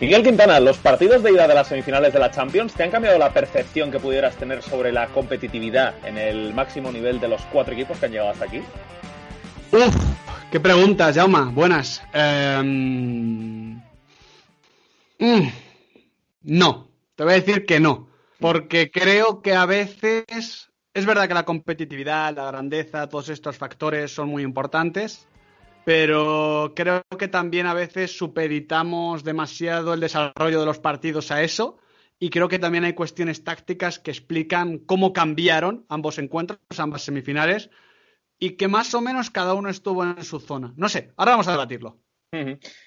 Miguel Quintana, los partidos de ida de las semifinales de la Champions, ¿te han cambiado la percepción que pudieras tener sobre la competitividad en el máximo nivel de los cuatro equipos que han llegado hasta aquí? Uf, qué preguntas, Jauma. Buenas. Em, mm, no, te voy a decir que no, porque creo que a veces es verdad que la competitividad, la grandeza, todos estos factores son muy importantes, pero creo que también a veces superitamos demasiado el desarrollo de los partidos a eso y creo que también hay cuestiones tácticas que explican cómo cambiaron ambos encuentros, ambas semifinales y que más o menos cada uno estuvo en su zona. No sé, ahora vamos a debatirlo.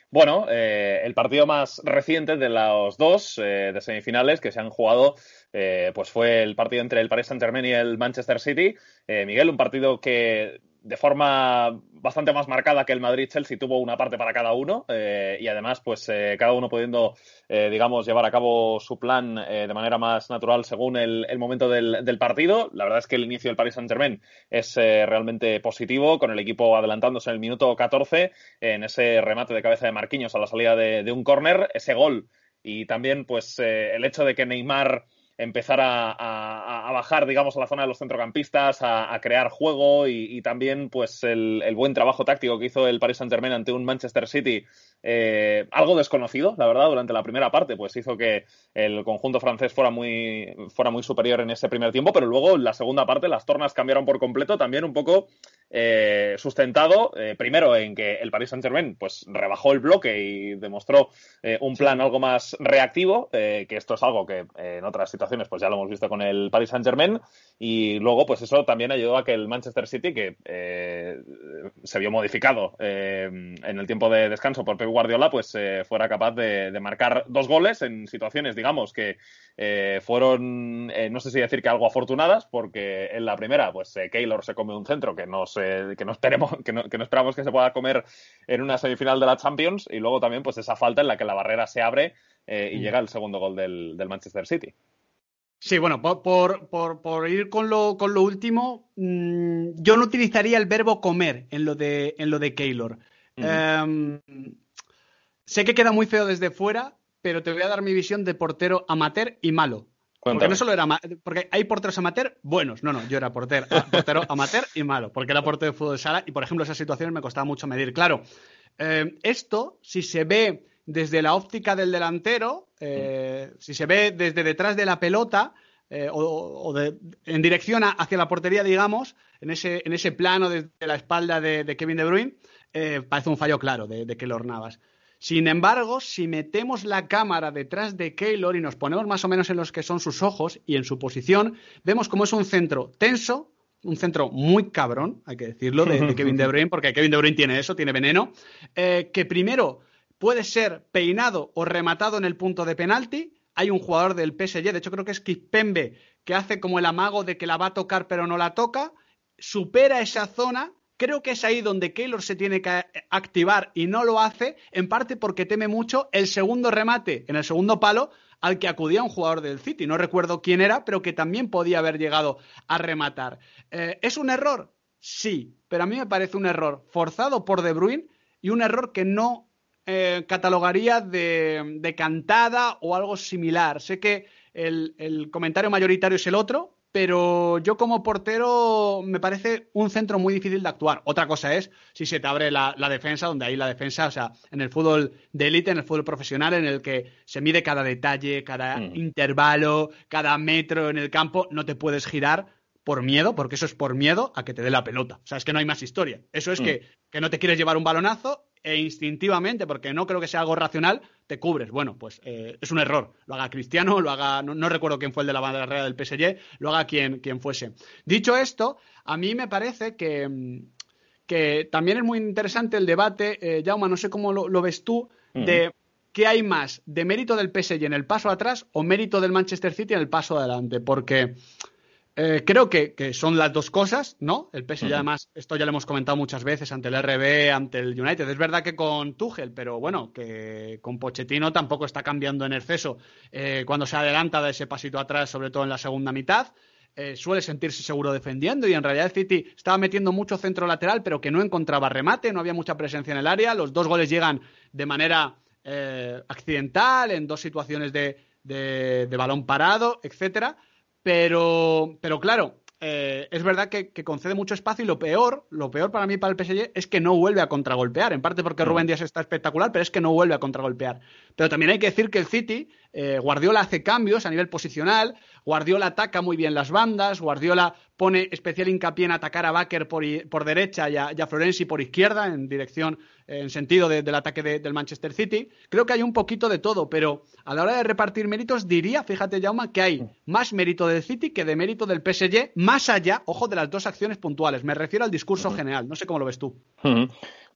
Bueno, eh, el partido más reciente de los dos eh, de semifinales que se han jugado eh, pues fue el partido entre el Paris Saint-Germain y el Manchester City. Miguel, un partido que de forma bastante más marcada que el Madrid-Chelsea tuvo una parte para cada uno eh, y además pues eh, cada uno pudiendo eh, digamos llevar a cabo su plan de manera más natural según el, momento del, partido. La verdad es que el inicio del Paris Saint Germain es realmente positivo con el equipo adelantándose en el minuto 14 en ese remate de cabeza de Marquinhos a la salida de, un córner ese gol. Y también pues el hecho de que Neymar empezar a, bajar, digamos, a la zona de los centrocampistas, a, crear juego y, también, pues, el, buen trabajo táctico que hizo el Paris Saint-Germain ante un Manchester City, eh, algo desconocido, la verdad, durante la primera parte, pues hizo que el conjunto francés fuera muy, fuera muy superior en ese primer tiempo, pero luego en la segunda parte las tornas cambiaron por completo, también un poco eh, sustentado, eh, primero en que el Paris Saint-Germain, pues, rebajó el bloque y demostró un plan algo más reactivo, que esto es algo que en otras situaciones pues ya lo hemos visto con el Paris Saint Germain y luego pues eso también ayudó a que el Manchester City que eh, se vio modificado eh, en el tiempo de descanso por Pep Guardiola pues eh, fuera capaz de, marcar dos goles en situaciones digamos que fueron no sé si decir que algo afortunadas porque en la primera pues Keylor se come un centro que no que no esperemos que no, que no esperamos que se pueda comer en una semifinal de la Champions y luego también pues esa falta en la que la barrera se abre y mm. llega el segundo gol del Manchester City. Sí, bueno, por, ir con lo, con lo último, mm, yo no utilizaría el verbo comer en lo de, en lo de Keylor. Em, sé que queda muy feo desde fuera, pero te voy a dar mi visión de portero amateur y malo. Porque no solo era porque hay porteros amateur buenos. No, no, yo era portero, portero amateur y malo, porque era portero de fútbol de sala y, por ejemplo, esas situaciones me costaba mucho medir. Claro, em, esto, si se ve desde la óptica del delantero, eh, si se ve desde detrás de la pelota eh, o, en dirección hacia la portería, digamos, en ese, en ese plano desde la espalda de, Kevin De Bruyne, eh, parece un fallo claro de, de Keylor Navas. Sin embargo, si metemos la cámara detrás de Keylor y nos ponemos más o menos en los que son sus ojos y en su posición, vemos como es un centro tenso, un centro muy cabrón, hay que decirlo, de, Kevin De Bruyne, porque Kevin De Bruyne tiene eso, tiene veneno, que primero puede ser peinado o rematado en el punto de penalti. Hay un jugador del PSG, de hecho creo que es Kipembe, que hace como el amago de que la va a tocar pero no la toca, supera esa zona. Creo que es ahí donde Keylor se tiene que activar y no lo hace, en parte porque teme mucho el segundo remate en el segundo palo al que acudía un jugador del City. No recuerdo quién era, pero que también podía haber llegado a rematar. Eh, ¿Es un error? Sí, pero a mí me parece un error forzado por De Bruyne y un error que no eh, catalogaría de, cantada o algo similar. Sé que el, comentario mayoritario es el otro, pero yo como portero me parece un centro muy difícil de actuar. Otra cosa es si se te abre la, defensa, donde hay la defensa, o sea, en el fútbol de élite, en el fútbol profesional, en el que se mide cada detalle, cada mm. intervalo, cada metro en el campo, no te puedes girar por miedo, porque eso es por miedo a que te dé la pelota. O sea, es que no hay más historia. Eso es mm. que, que no te quieres llevar un balonazo e instintivamente, porque no creo que sea algo racional, te cubres. Bueno, pues eh, es un error. Lo haga Cristiano, lo haga, no, recuerdo quién fue el de la barrera del PSG, lo haga quien, quien fuese. Dicho esto, a mí me parece que, que también es muy interesante el debate, eh, Jauma, no sé cómo lo, ves tú, de qué hay más, de mérito del PSG en el paso atrás o mérito del Manchester City en el paso adelante, porque Eh, creo que, son las dos cosas, ¿no? El PSG, además, esto ya lo hemos comentado muchas veces ante el RB, ante el United. Es verdad que con Tuchel, pero bueno, que con Pochettino tampoco está cambiando en exceso. Eh, cuando se adelanta de ese pasito atrás, sobre todo en la segunda mitad, eh, suele sentirse seguro defendiendo y en realidad City estaba metiendo mucho centro lateral, pero que no encontraba remate, no había mucha presencia en el área. Los dos goles llegan de manera accidental, en dos situaciones de, de balón parado, etcétera pero, pero claro, eh, es verdad que, concede mucho espacio y lo peor, lo peor para mí para el PSG es que no vuelve a contragolpear, en parte porque mm. Rubén Díaz está espectacular, pero es que no vuelve a contragolpear. Pero también hay que decir que el City, eh, Guardiola hace cambios a nivel posicional, Guardiola ataca muy bien las bandas, Guardiola pone especial hincapié en atacar a Baker por, por derecha y a, y a, Florenzi por izquierda, en dirección, en sentido del ataque del Manchester City. Creo que hay un poquito de todo, pero a la hora de repartir méritos diría, fíjate Jauma, que hay más mérito del City que de mérito del PSG, más allá, ojo, de las dos acciones puntuales. Me refiero al discurso general, no sé cómo lo ves tú.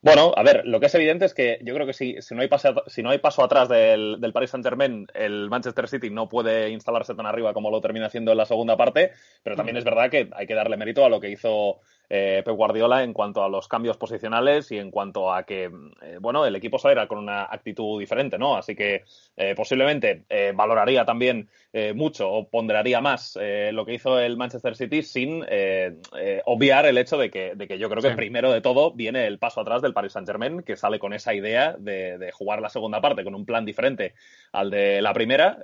Bueno, a ver, lo que es evidente es que yo creo que si, si, no, hay paso, si no hay paso atrás del, del Paris Saint-Germain, el Manchester City no puede instalarse tan arriba como lo termina haciendo en la segunda parte, pero también es verdad que hay que darle mérito a lo que hizo eh, Pep Guardiola en cuanto a los cambios posicionales y en cuanto a que, eh, bueno, el equipo saliera con una actitud diferente, ¿no? Así que eh, posiblemente valoraría también mucho o ponderaría más lo que hizo el Manchester City sin obviar el hecho de que, de que yo creo que primero de todo viene el paso atrás del Paris Saint-Germain, que sale con esa idea de, de, jugar la segunda parte con un plan diferente al de la primera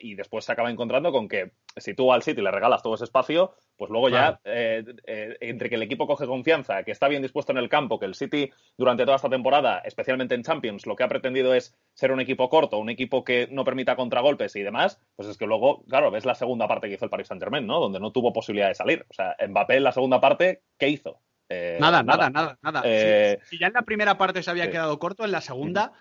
y después se acaba encontrando con que si tú al City le regalas todo ese espacio, pues luego ya, eh, eh, entre que el equipo coge confianza, que está bien dispuesto en el campo, que el City durante toda esta temporada, especialmente en Champions, lo que ha pretendido es ser un equipo corto, un equipo que no permita contragolpes y demás, pues es que luego, claro, ves la segunda parte que hizo el Paris Saint-Germain, ¿no? Donde no tuvo posibilidad de salir. O sea, Mbappé en la segunda parte, ¿qué hizo? Eh, nada, nada, nada, nada. Si, ya en la primera parte se había quedado corto, en la segunda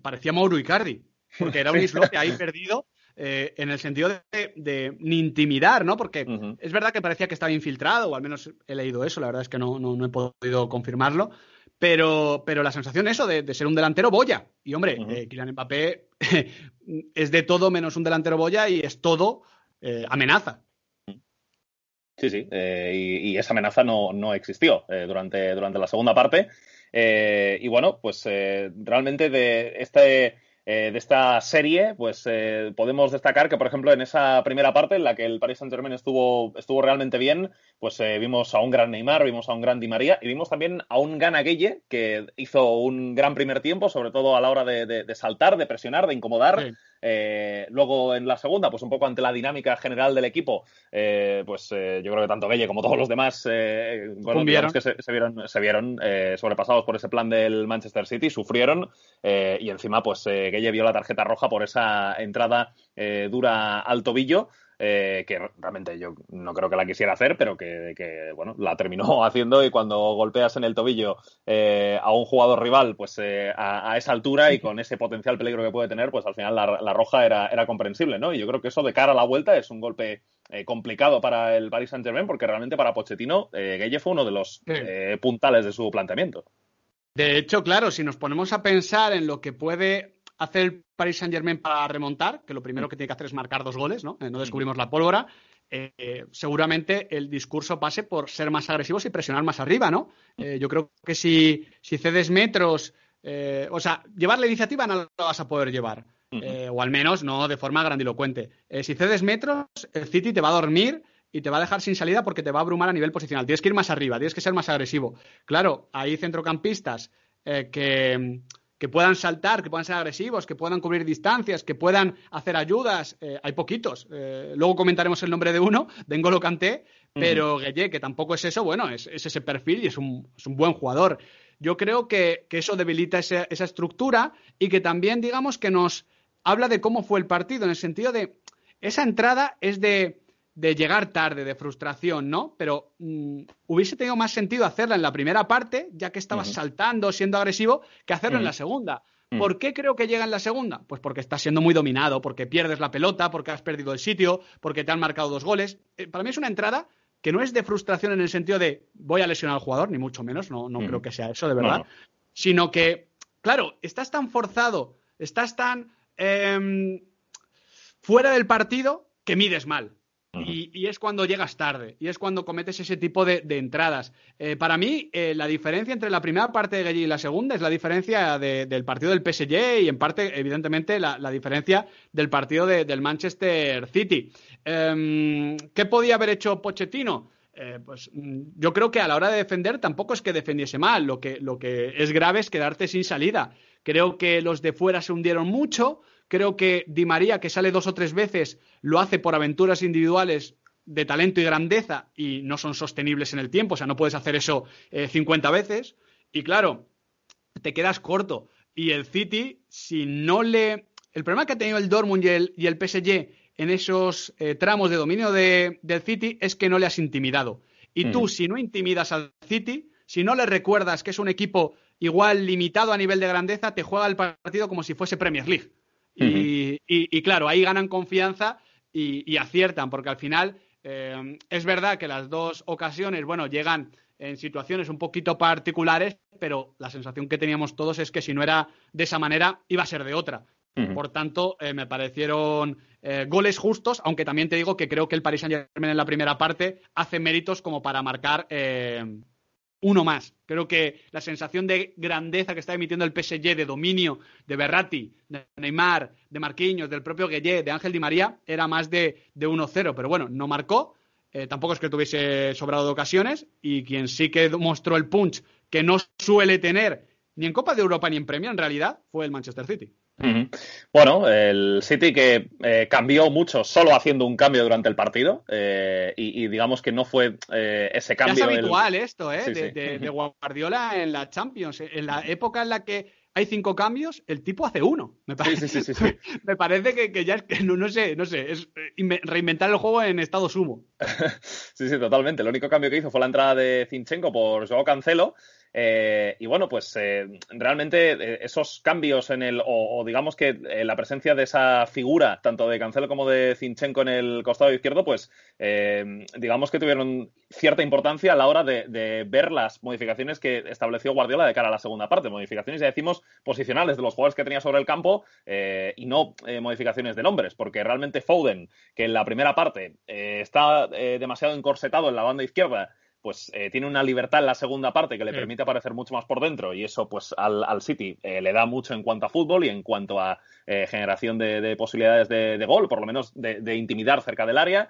parecía Mauro Icardi, porque era un islote ahí perdido eh, en el sentido de, ni intimidar, ¿no? Porque es verdad que parecía que estaba infiltrado, o al menos he leído eso, la verdad es que no, no, he podido confirmarlo, pero, pero la sensación eso de, ser un delantero boya. Y hombre, eh, Kylian Mbappé es de todo menos un delantero boya y es todo eh, amenaza. Sí, sí, y, esa amenaza no, no existió durante, durante la segunda parte. y bueno, pues realmente de este eh, de esta serie, pues eh, podemos destacar que, por ejemplo, en esa primera parte en la que el Paris Saint-Germain estuvo, estuvo realmente bien, pues eh, vimos a un gran Neymar, vimos a un gran Di María y vimos también a un Gana que hizo un gran primer tiempo, sobre todo a la hora de, saltar, de presionar, de incomodar. Luego en la segunda, pues un poco ante la dinámica general del equipo, pues yo creo que tanto Gueye como todos los demás, bueno, que se, vieron, se vieron sobrepasados por ese plan del Manchester City, sufrieron y encima, pues ella vio la tarjeta roja por esa entrada eh, dura al tobillo. Eh, que realmente yo no creo que la quisiera hacer, pero que, bueno, la terminó haciendo y cuando golpeas en el tobillo eh, a un jugador rival, pues a, esa altura y con ese potencial peligro que puede tener, pues al final la, roja era, era, comprensible, ¿no? Y yo creo que eso de cara a la vuelta es un golpe complicado para el Paris Saint Germain, porque realmente para Pochettino, Gueye fue uno de los puntales de su planteamiento. De hecho, claro, si nos ponemos a pensar en lo que puede hace el Paris Saint Germain para remontar, que lo primero que tiene que hacer es marcar dos goles, ¿no? Eh, no descubrimos la pólvora. Eh, seguramente el discurso pase por ser más agresivos y presionar más arriba, ¿no? Eh, yo creo que si, si cedes metros, o sea, llevar la iniciativa no lo vas a poder llevar, o al menos no de forma grandilocuente. si cedes metros, el City te va a dormir y te va a dejar sin salida porque te va a abrumar a nivel posicional. Tienes que ir más arriba, tienes que ser más agresivo. Claro, hay centrocampistas que que puedan saltar, que puedan ser agresivos, que puedan cubrir distancias, que puedan hacer ayudas. Eh, hay poquitos. Eh, luego comentaremos el nombre de uno, de N'Golo Kanté, pero Gueye, que tampoco es eso, bueno, es, ese perfil y es un, buen jugador. Yo creo que, eso debilita esa, esa estructura y que también, digamos, que nos habla de cómo fue el partido, en el sentido de esa entrada es de de llegar tarde, de frustración, ¿no? Pero mm, hubiese tenido más sentido hacerla en la primera parte, ya que estabas saltando, siendo agresivo, que hacerlo en la segunda. ¿Por qué creo que llega en la segunda? Pues porque estás siendo muy dominado, porque pierdes la pelota, porque has perdido el sitio, porque te han marcado dos goles. Eh, para mí es una entrada que no es de frustración en el sentido de voy a lesionar al jugador, ni mucho menos, no, no creo que sea eso, de verdad, sino que, claro, estás tan forzado, estás tan em, fuera del partido que mides mal. Y, es cuando llegas tarde, y es cuando cometes ese tipo de, entradas. Eh, para mí, eh, la diferencia entre la primera parte de Gallí y la segunda es la diferencia del partido del PSG y, en parte, evidentemente, la, diferencia del partido del Manchester City. Em, ¿Qué podía haber hecho Pochettino? Eh, pues mm, yo creo que a la hora de defender tampoco es que defendiese mal, lo que, lo que es grave es quedarte sin salida. Creo que los de fuera se hundieron mucho, Creo que Di María, que sale dos o tres veces, lo hace por aventuras individuales de talento y grandeza y no son sostenibles en el tiempo. O sea, no puedes hacer eso 50 eh, veces. Y claro, te quedas corto. Y el City, si no le. El problema que ha tenido el Dortmund y el, y el PSG en esos eh, tramos de dominio del City es que no le has intimidado. Y tú, mm. si no intimidas al City, si no le recuerdas que es un equipo igual limitado a nivel de grandeza, te juega el partido como si fuese Premier League. Y, claro, ahí ganan confianza y, aciertan, porque al final eh, es verdad que las dos ocasiones, bueno, llegan en situaciones un poquito particulares, pero la sensación que teníamos todos es que si no era de esa manera, iba a ser de otra. Por tanto, eh, me parecieron eh, goles justos, aunque también te digo que creo que el Paris Saint-Germain en la primera parte hace méritos como para marcar uno más. Creo que la sensación de grandeza que está emitiendo el PSG, de dominio de Berratti, de Neymar, de Marquinhos, del propio Gueye, de Ángel Di María, era más de, de 1-0. Pero bueno, no marcó. Eh, tampoco es que tuviese sobrado de ocasiones. Y quien sí que mostró el punch que no suele tener ni en Copa de Europa ni en Premier, en realidad, fue el Manchester City. Bueno, el City que eh, cambió mucho solo haciendo un cambio durante el partido eh, y, digamos que no fue eh, ese cambio. Ya es habitual esto, ¿eh? de, Guardiola en la Champions. En la época en la que hay cinco cambios, el tipo hace uno. Me parece, me parece que, ya es que no, sé, no sé, es reinventar el juego en estado sumo. sí, sí, totalmente. El único cambio que hizo fue la entrada de Zinchenko por Joao Cancelo eh, y bueno, pues eh, realmente eh, esos cambios en el, o, digamos que la presencia de esa figura, tanto de Cancelo como de Zinchenko en el costado izquierdo, pues digamos que tuvieron cierta importancia a la hora de, ver las modificaciones que estableció Guardiola de cara a la segunda parte. Modificaciones, ya decimos, posicionales de los jugadores que tenía sobre el campo y no modificaciones de nombres, porque realmente Foden, que en la primera parte está demasiado encorsetado en la banda izquierda, pues eh, tiene una libertad en la segunda parte que le permite aparecer mucho más por dentro y eso pues al, al City eh, le da mucho en cuanto a fútbol y en cuanto a eh, generación de, posibilidades de, gol, por lo menos de, de intimidar cerca del área.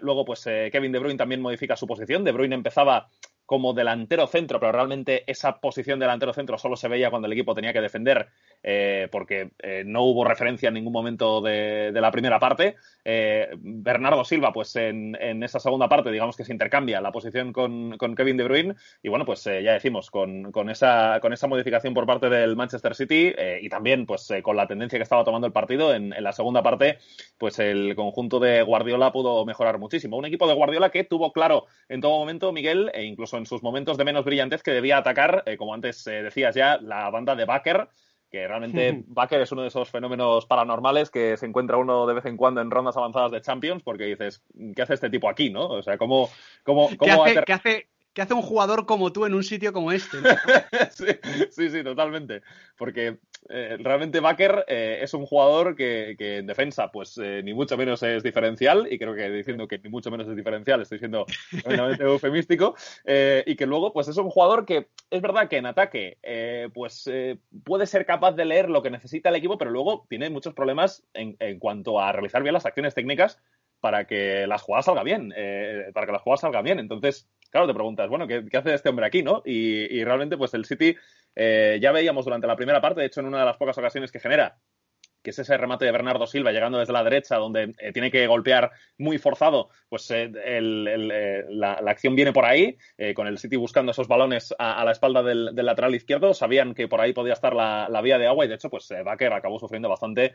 luego pues Kevin De Bruyne también modifica su posición. De Bruyne empezaba como delantero centro, pero realmente esa posición delantero centro solo se veía cuando el equipo tenía que defender, eh, porque eh, no hubo referencia en ningún momento de, la primera parte. Eh, Bernardo Silva, pues en, esa segunda parte, digamos que se intercambia la posición con, Kevin De Bruyne, y bueno, pues ya decimos, con, esa, con esa modificación por parte del Manchester City y también pues con la tendencia que estaba tomando el partido en, en la segunda parte, pues el conjunto de Guardiola pudo mejorar muchísimo. Un equipo de Guardiola que tuvo claro en todo momento, Miguel, e incluso en sus momentos de menos brillantez que debía atacar, eh, como antes eh, decías ya, la banda de Baker, que realmente Baker es uno de esos fenómenos paranormales que se encuentra uno de vez en cuando en rondas avanzadas de Champions, porque dices, ¿qué hace este tipo aquí, no? O sea, ¿cómo, cómo, cómo ¿Qué hace, ¿Qué hace un jugador como tú en un sitio como este? sí, sí, totalmente. Porque eh, realmente Baker eh, es un jugador que, en defensa, pues eh, ni mucho menos es diferencial, y creo que diciendo que ni mucho menos es diferencial, estoy siendo realmente eufemístico, y que luego, pues es un jugador que es verdad que en ataque, pues puede ser capaz de leer lo que necesita el equipo, pero luego tiene muchos problemas en, en cuanto a realizar bien las acciones técnicas para que las jugadas salgan bien, para que las jugadas salgan bien. Entonces, claro, te preguntas, bueno, ¿qué, hace este hombre aquí, no? Y, realmente, pues el City eh, ya veíamos durante la primera parte, de hecho, en una de las pocas ocasiones que genera, que es ese remate de Bernardo Silva llegando desde la derecha, donde eh, tiene que golpear muy forzado, pues eh, la, acción viene por ahí, con el City buscando esos balones a, la espalda del, lateral izquierdo, sabían que por ahí podía estar la, vía de agua y de hecho, pues Baker acabó sufriendo bastante,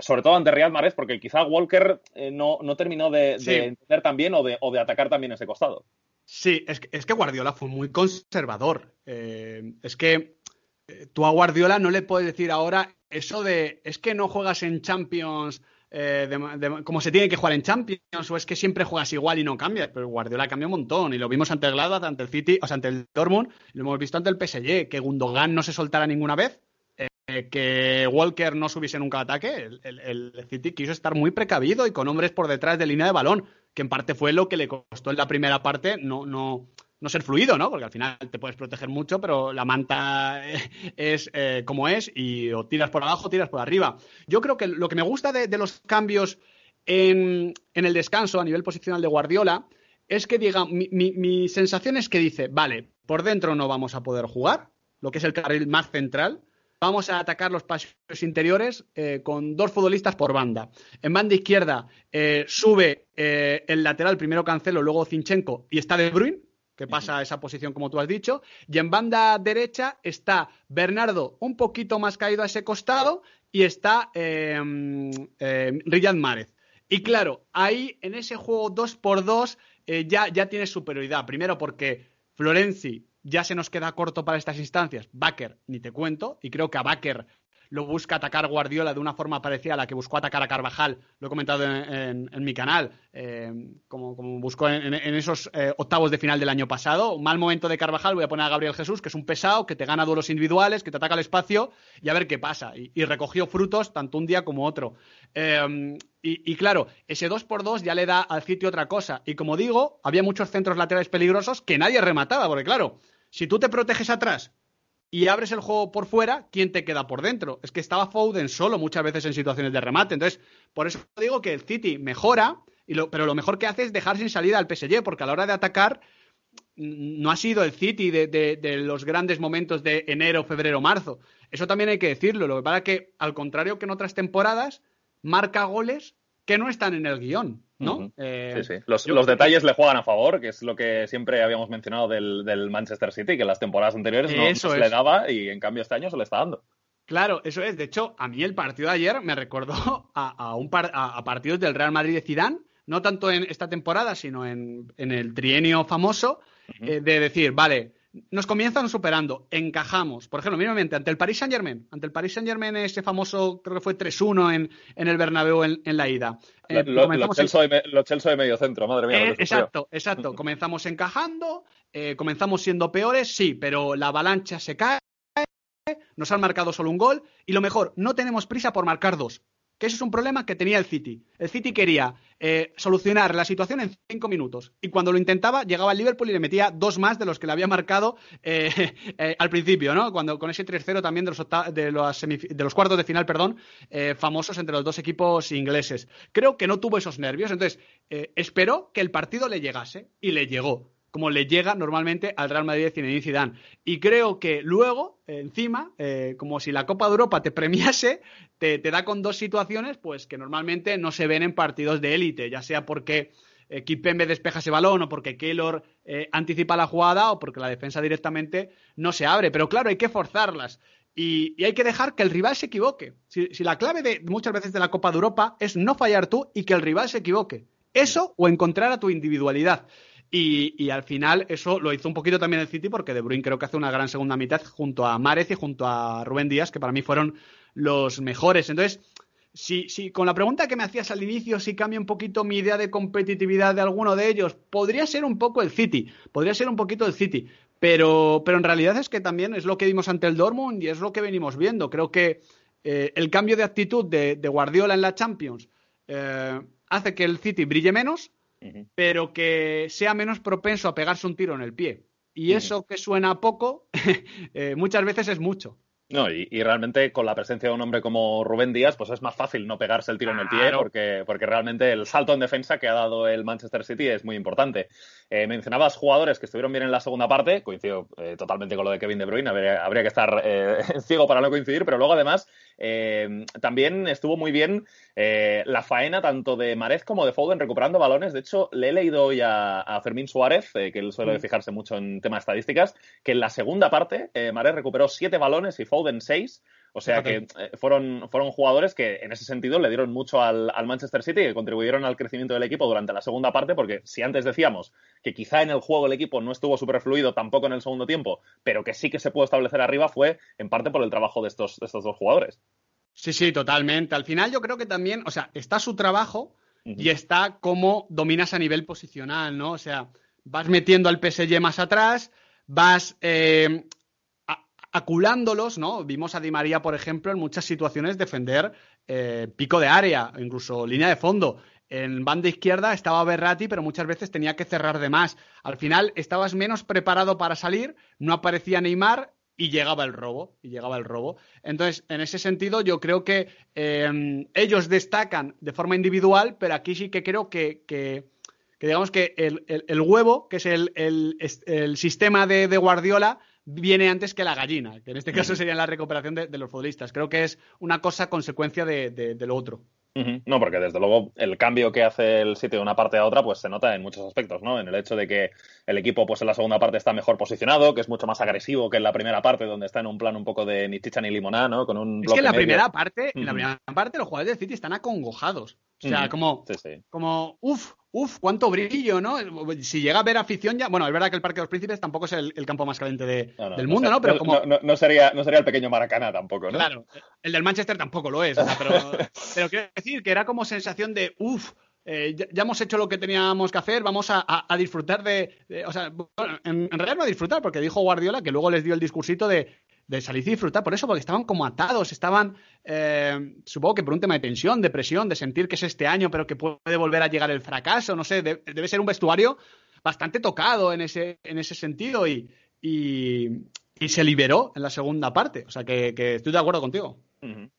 sobre todo ante Real Mares, porque quizá Walker no, terminó de, entender también o de, o de atacar también ese costado. Sí, es que, es que Guardiola fue muy conservador. Eh, es que eh, tú a Guardiola no le puedes decir ahora eso de es que no juegas en Champions eh, como se tiene que jugar en Champions o es que siempre juegas igual y no cambias. Pero Guardiola cambió un montón y lo vimos ante el ante el City, o sea, ante el Dortmund, y lo hemos visto ante el PSG, que Gundogan no se soltara ninguna vez, que Walker no subiese nunca ataque. El, el, City quiso estar muy precavido y con hombres por detrás de línea de balón que en parte fue lo que le costó en la primera parte no, no, no ser fluido, ¿no? Porque al final te puedes proteger mucho, pero la manta es eh, como es y o tiras por abajo o tiras por arriba. Yo creo que lo que me gusta de, los cambios en, el descanso a nivel posicional de Guardiola es que, diga, mi, mi sensación es que dice, vale, por dentro no vamos a poder jugar, lo que es el carril más central, vamos a atacar los pasos interiores eh, con dos futbolistas por banda. En banda izquierda eh, sube eh, el lateral, primero Cancelo, luego Zinchenko y está De Bruyne, que pasa a esa posición como tú has dicho. Y en banda derecha está Bernardo un poquito más caído a ese costado y está Riyad Márez. Y claro, ahí en ese juego 2 por 2 ya, ya tienes superioridad. Primero porque Florenzi ya se nos queda corto para estas instancias. Baker, ni te cuento, y creo que a Baker lo busca atacar Guardiola de una forma parecida a la que buscó atacar a Carvajal, lo he comentado en, mi canal, eh, como, buscó en, esos eh, octavos de final del año pasado. Un mal momento de Carvajal, voy a poner a Gabriel Jesús, que es un pesado, que te gana duelos individuales, que te ataca el espacio, y a ver qué pasa. Y, recogió frutos tanto un día como otro. Eh, y, y, claro, ese 2 por 2 ya le da al sitio otra cosa. Y como digo, había muchos centros laterales peligrosos que nadie remataba, porque claro, si tú te proteges atrás y abres el juego por fuera, ¿quién te queda por dentro? Es que estaba Foden solo muchas veces en situaciones de remate. Entonces, por eso digo que el City mejora, pero lo mejor que hace es dejar sin salida al PSG, porque a la hora de atacar no ha sido el City de, los grandes momentos de enero, febrero, marzo. Eso también hay que decirlo. Lo que pasa es que, al contrario que en otras temporadas, marca goles que no están en el guion. ¿No? Eh, sí, sí. Los, detalles le juegan a favor, que es lo que siempre habíamos mencionado del, Manchester City, que en las temporadas anteriores no, se le daba y en cambio este año se le está dando. Claro, eso es. De hecho, a mí el partido de ayer me recordó a, un a, partidos del Real Madrid de Zidane, no tanto en esta temporada, sino en, el trienio famoso, eh, de decir, vale, nos comienzan superando, encajamos. Por ejemplo, mínimamente, ante el Paris Saint Germain, ante el Paris Saint Germain, ese famoso, creo que fue 3-1 en, en, el Bernabéu en, la ida. Eh, los Chelsea de medio centro, madre mía. Eh, exacto, exacto. comenzamos encajando, eh, comenzamos siendo peores, sí, pero la avalancha se cae, nos han marcado solo un gol y lo mejor, no tenemos prisa por marcar dos que ese es un problema que tenía el City. El City quería eh, solucionar la situación en cinco minutos y cuando lo intentaba llegaba el Liverpool y le metía dos más de los que le había marcado eh, eh, al principio, ¿no? Cuando con ese 3-0 también de, los de los, cuartos de final, perdón, famosos entre los dos equipos ingleses. Creo que no tuvo esos nervios, entonces esperó que el partido le llegase y le llegó como le llega normalmente al Real Madrid de Zinedine Zidane. Y creo que luego, encima, eh, como si la Copa de Europa te premiase, te, da con dos situaciones pues que normalmente no se ven en partidos de élite, ya sea porque Kipembe despeja ese balón o porque Keylor eh, anticipa la jugada o porque la defensa directamente no se abre. Pero claro, hay que forzarlas. Y, hay que dejar que el rival se equivoque. Si, si la clave de muchas veces de la Copa de Europa es no fallar tú y que el rival se equivoque. Eso o encontrar a tu individualidad. Y, al final eso lo hizo un poquito también el City porque De Bruyne creo que hace una gran segunda mitad junto a Márez y junto a Rubén Díaz, que para mí fueron los mejores. Entonces, si, si con la pregunta que me hacías al inicio, si cambia un poquito mi idea de competitividad de alguno de ellos, podría ser un poco el City, podría ser un poquito el City, pero, pero en realidad es que también es lo que vimos ante el Dortmund y es lo que venimos viendo. Creo que eh, el cambio de actitud de, Guardiola en la Champions eh, hace que el City brille menos pero que sea menos propenso a pegarse un tiro en el pie. Y eso que suena poco, eh, muchas veces es mucho. No, y, realmente con la presencia de un hombre como Rubén Díaz, pues es más fácil no pegarse el tiro en el pie, porque, porque realmente el salto en defensa que ha dado el Manchester City es muy importante. Eh, mencionabas jugadores que estuvieron bien en la segunda parte, coincido eh, totalmente con lo de Kevin De Bruyne, habría, que estar ciego para no coincidir, pero luego además también estuvo muy bien la faena tanto de Marez como de Foden recuperando balones. De hecho, le he leído hoy a, Fermín Suárez, que él suele mm. fijarse mucho en temas estadísticas, que en la segunda parte Marez recuperó siete balones y Foden en 6. O sea que eh, fueron, fueron jugadores que en ese sentido le dieron mucho al, Manchester City y que contribuyeron al crecimiento del equipo durante la segunda parte, porque si antes decíamos que quizá en el juego el equipo no estuvo súper fluido tampoco en el segundo tiempo, pero que sí que se pudo establecer arriba, fue en parte por el trabajo de estos, de estos dos jugadores. Sí, sí, totalmente. Al final yo creo que también, o sea, está su trabajo y está cómo dominas a nivel posicional, ¿no? O sea, vas metiendo al PSG más atrás, vas eh, aculándolos, ¿no? Vimos a Di María, por ejemplo, en muchas situaciones defender eh, pico de área, incluso línea de fondo. en banda izquierda estaba Berratti, pero muchas veces tenía que cerrar de más. Al final estabas menos preparado para salir, no aparecía Neymar y llegaba el robo, y llegaba el robo. Entonces, en ese sentido, yo creo que em, ellos destacan de forma individual, pero aquí sí que creo que, digamos que el, huevo, que es el, sistema de, Guardiola, viene antes que la gallina, que en este caso sería la recuperación de, los futbolistas. Creo que es una cosa consecuencia de lo otro. No, porque desde luego el cambio que hace el sitio de una parte a otra, pues se nota en muchos aspectos, ¿no? En el hecho de que el equipo, pues en la segunda parte está mejor posicionado, que es mucho más agresivo que en la primera parte, donde está en un plan un poco de ni chicha ni limoná, ¿no? Con un es que en la primera parte, en la primera parte los jugadores del City están acongojados. O sea, como, como, uff, Uf, cuánto brillo, ¿no? Si llega a ver afición ya. Bueno, es verdad que el Parque de los Príncipes tampoco es el, campo más caliente del mundo, ¿no? Pero como. No, sería, no sería el pequeño Maracana tampoco, ¿no? Claro, el del Manchester tampoco lo es. pero, pero quiero decir que era como sensación de uf. Eh, ya, hemos hecho lo que teníamos que hacer, vamos a, disfrutar de, O sea, bueno, en, en, realidad no a disfrutar, porque dijo Guardiola que luego les dio el discursito de de salir y disfrutar. Por eso, porque estaban como atados, estaban, eh, supongo que por un tema de tensión, de presión, de sentir que es este año, pero que puede volver a llegar el fracaso, no sé, debe ser un vestuario bastante tocado en ese, en ese sentido y, y, se liberó en la segunda parte, o sea que, estoy de acuerdo contigo.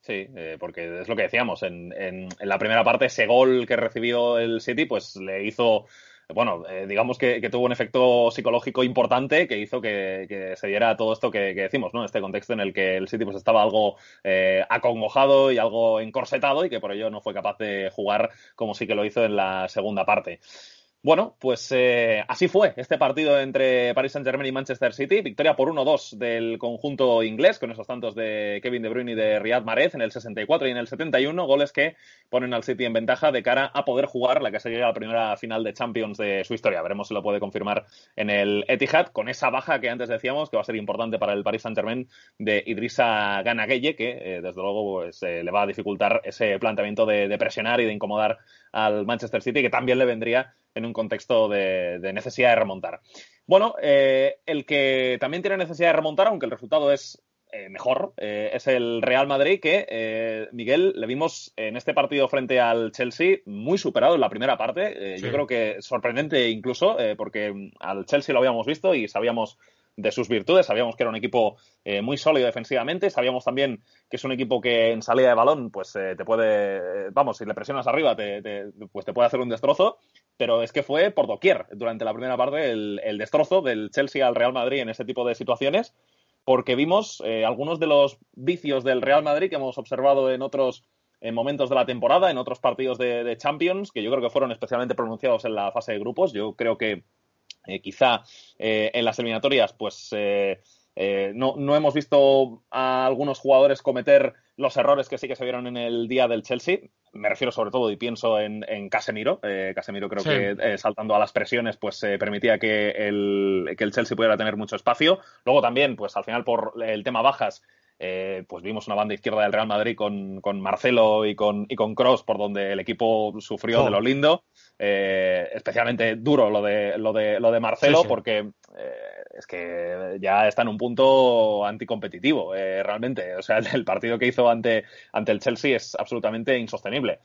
Sí, eh, porque es lo que decíamos, en, en, en, la primera parte ese gol que recibió el City pues le hizo bueno, eh, digamos que, tuvo un efecto psicológico importante que hizo que, se diera todo esto que, decimos, ¿no? Este contexto en el que el City pues estaba algo eh, acongojado y algo encorsetado y que por ello no fue capaz de jugar como sí que lo hizo en la segunda parte. Bueno, pues eh, así fue este partido entre Paris Saint-Germain y Manchester City. Victoria por 1-2 del conjunto inglés, con esos tantos de Kevin De Bruyne y de Riyad Mahrez en el 64 y en el 71, goles que ponen al City en ventaja de cara a poder jugar la que sería la primera final de Champions de su historia. Veremos si lo puede confirmar en el Etihad, con esa baja que antes decíamos que va a ser importante para el Paris Saint-Germain de Idrissa Ganagueye, que eh, desde luego pues, eh, le va a dificultar ese planteamiento de presionar y de incomodar al Manchester City, que también le vendría en un contexto de, necesidad de remontar. Bueno, eh, el que también tiene necesidad de remontar, aunque el resultado es eh, mejor, eh, es el Real Madrid, que Miguel le vimos en este partido frente al Chelsea muy superado en la primera parte. Yo creo que sorprendente incluso, porque al Chelsea lo habíamos visto y sabíamos de sus virtudes. Sabíamos que era un equipo eh, muy sólido defensivamente. Sabíamos también que es un equipo que en salida de balón, pues eh, te puede, vamos, si le presionas arriba, te, pues te puede hacer un destrozo. Pero es que fue por doquier durante la primera parte el, destrozo del Chelsea al Real Madrid en ese tipo de situaciones, porque vimos eh, algunos de los vicios del Real Madrid que hemos observado en otros en momentos de la temporada, en otros partidos de, Champions, que yo creo que fueron especialmente pronunciados en la fase de grupos. Yo creo que eh, quizá eh, en las eliminatorias, pues eh, no, no, hemos visto a algunos jugadores cometer los errores que sí que se vieron en el día del Chelsea. Me refiero sobre todo y pienso en, Casemiro. Casemiro creo que saltando a las presiones pues permitía que el, que el Chelsea pudiera tener mucho espacio. Luego también, pues al final por el tema bajas, pues vimos una banda izquierda del Real Madrid con, con Marcelo y con, y con Cross, por donde el equipo sufrió de oh. lo lindo. Eh, especialmente duro lo de, lo de, lo de Marcelo, porque eh, es que ya está en un punto anticompetitivo, eh, realmente. O sea, el, partido que hizo ante, ante el Chelsea es absolutamente insostenible.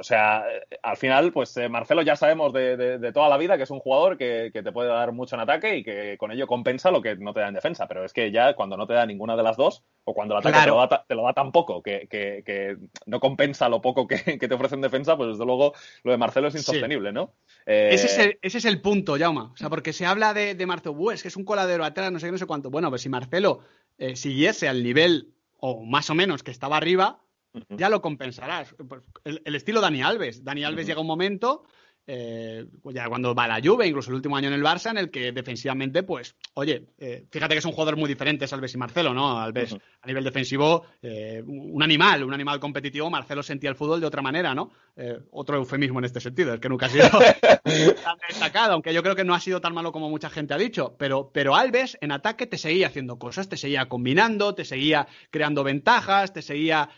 O sea, al final, pues Marcelo ya sabemos de, toda la vida que es un jugador que, te puede dar mucho en ataque y que con ello compensa lo que no te da en defensa. Pero es que ya cuando no te da ninguna de las dos, o cuando el ataque te, lo da, tan poco que, no compensa lo poco que, te ofrece en defensa, pues desde luego lo de Marcelo es insostenible, ¿no? Ese, es el, ese, es el, punto, Jauma. O sea, porque se habla de, de Marcelo, que es un coladero atrás, no sé qué, no sé cuánto. Bueno, pues si Marcelo eh, siguiese al nivel, o más o menos, que estaba arriba, ya lo compensarás. Pues, el, estilo Dani Alves. Dani Alves llega un momento eh, ya cuando va la Juve, incluso el último año en el Barça, en el que defensivamente, pues, oye, eh, fíjate que es un jugador muy diferente Alves y Marcelo, ¿no? Alves a nivel defensivo, eh, un animal, un animal competitivo, Marcelo sentía el fútbol de otra manera, ¿no? otro eufemismo en este sentido, es que nunca ha sido tan destacado, aunque yo creo que no ha sido tan malo como mucha gente ha dicho, pero, pero Alves en ataque te seguía haciendo cosas, te seguía combinando, te seguía creando ventajas, te seguía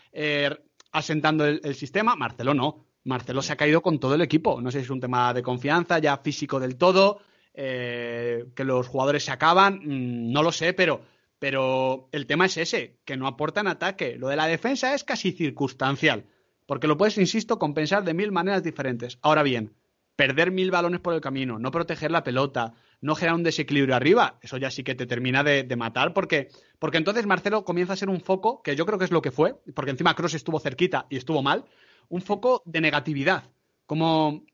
asentando el sistema, Marcelo no. Marcelo se ha caído con todo el equipo. No sé si es un tema de confianza, ya físico del todo, eh, que los jugadores se acaban, mm, no lo sé, pero, pero el tema es ese, que no aportan ataque. Lo de la defensa es casi circunstancial. porque lo puedes, insisto, compensar de mil maneras diferentes. Ahora bien, perder mil balones por el camino, no proteger la pelota, no generar un desequilibrio arriba, eso ya sí que te termina de, matar, porque, porque entonces Marcelo comienza a ser un foco, que yo creo que es lo que fue, porque encima Cross estuvo cerquita y estuvo mal, un foco de negatividad, como,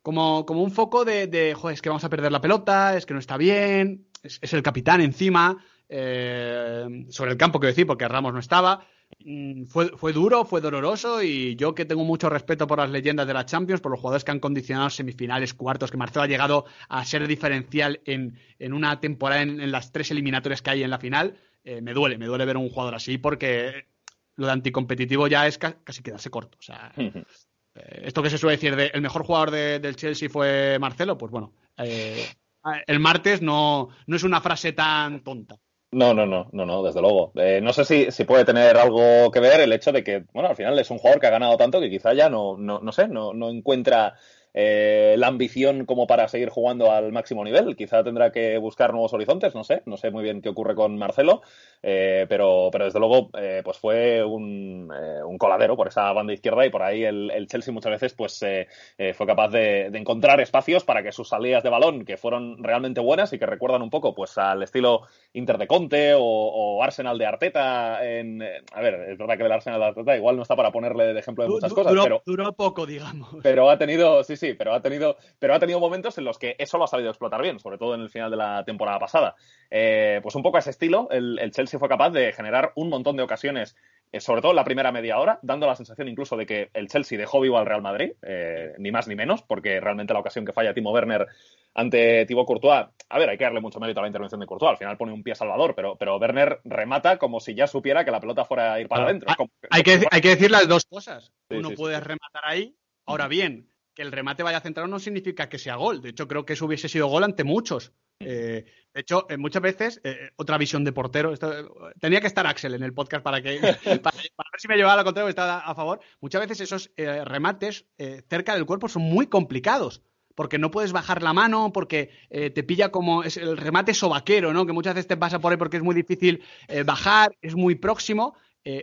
como, como un foco de, de, joder, es que vamos a perder la pelota, es que no está bien, es, el capitán encima, eh, sobre el campo, quiero decir, porque Ramos no estaba. Mm, fue, fue, duro, fue doloroso y yo que tengo mucho respeto por las leyendas de la Champions, por los jugadores que han condicionado semifinales, cuartos, que Marcelo ha llegado a ser diferencial en, en una temporada en, las tres eliminatorias que hay en la final, eh, me duele, me duele ver un jugador así porque lo de anticompetitivo ya es casi quedarse corto. O sea, eh, esto que se suele decir de el mejor jugador del Chelsea fue Marcelo, pues bueno, eh, el martes no, no es una frase tan tonta. No, no, no, no, no, desde luego. Eh, no sé si, si, puede tener algo que ver el hecho de que, bueno, al final es un jugador que ha ganado tanto que quizá ya no, no, no sé, no, no encuentra eh, la ambición como para seguir jugando al máximo nivel. Quizá tendrá que buscar nuevos horizontes, no sé, no sé muy bien qué ocurre con Marcelo, eh, pero, pero desde luego eh, pues fue un, un, coladero por esa banda izquierda y por ahí el, el Chelsea muchas veces pues fue capaz de, de, encontrar espacios para que sus salidas de balón, que fueron realmente buenas y que recuerdan un poco pues al estilo Inter de Conte o, Arsenal de Arteta. En, a ver, es verdad que el Arsenal de Arteta igual no está para ponerle de ejemplo de muchas cosas, pero duró poco, digamos. Pero ha tenido, sí, sí, pero ha tenido, pero ha tenido momentos en los que eso lo ha sabido explotar bien, sobre todo en el final de la temporada pasada. Eh, pues un poco a ese estilo, el, Chelsea fue capaz de generar un montón de ocasiones eh, sobre todo en la primera media hora, dando la sensación incluso de que el Chelsea dejó vivo al Real Madrid, eh, ni más ni menos, porque realmente la ocasión que falla Timo Werner ante Thibaut Courtois, a ver, hay que darle mucho mérito a la intervención de Courtois, al final pone un pie salvador, pero, pero Werner remata como si ya supiera que la pelota fuera a ir para adentro. Hay, que, hay que decir las dos cosas. Uno puede rematar ahí, ahora bien, que el remate vaya centrado no significa que sea gol. De hecho, creo que eso hubiese sido gol ante muchos. Eh, de hecho, eh, muchas veces, eh, otra visión de portero, tenía que estar Axel en el podcast para que para, ver si me llevaba la contraria o estaba a favor. Muchas veces esos remates cerca del cuerpo son muy complicados porque no puedes bajar la mano, porque te pilla como es el remate sobaquero, ¿no? Que muchas veces te pasa por ahí porque es muy difícil bajar, es muy próximo.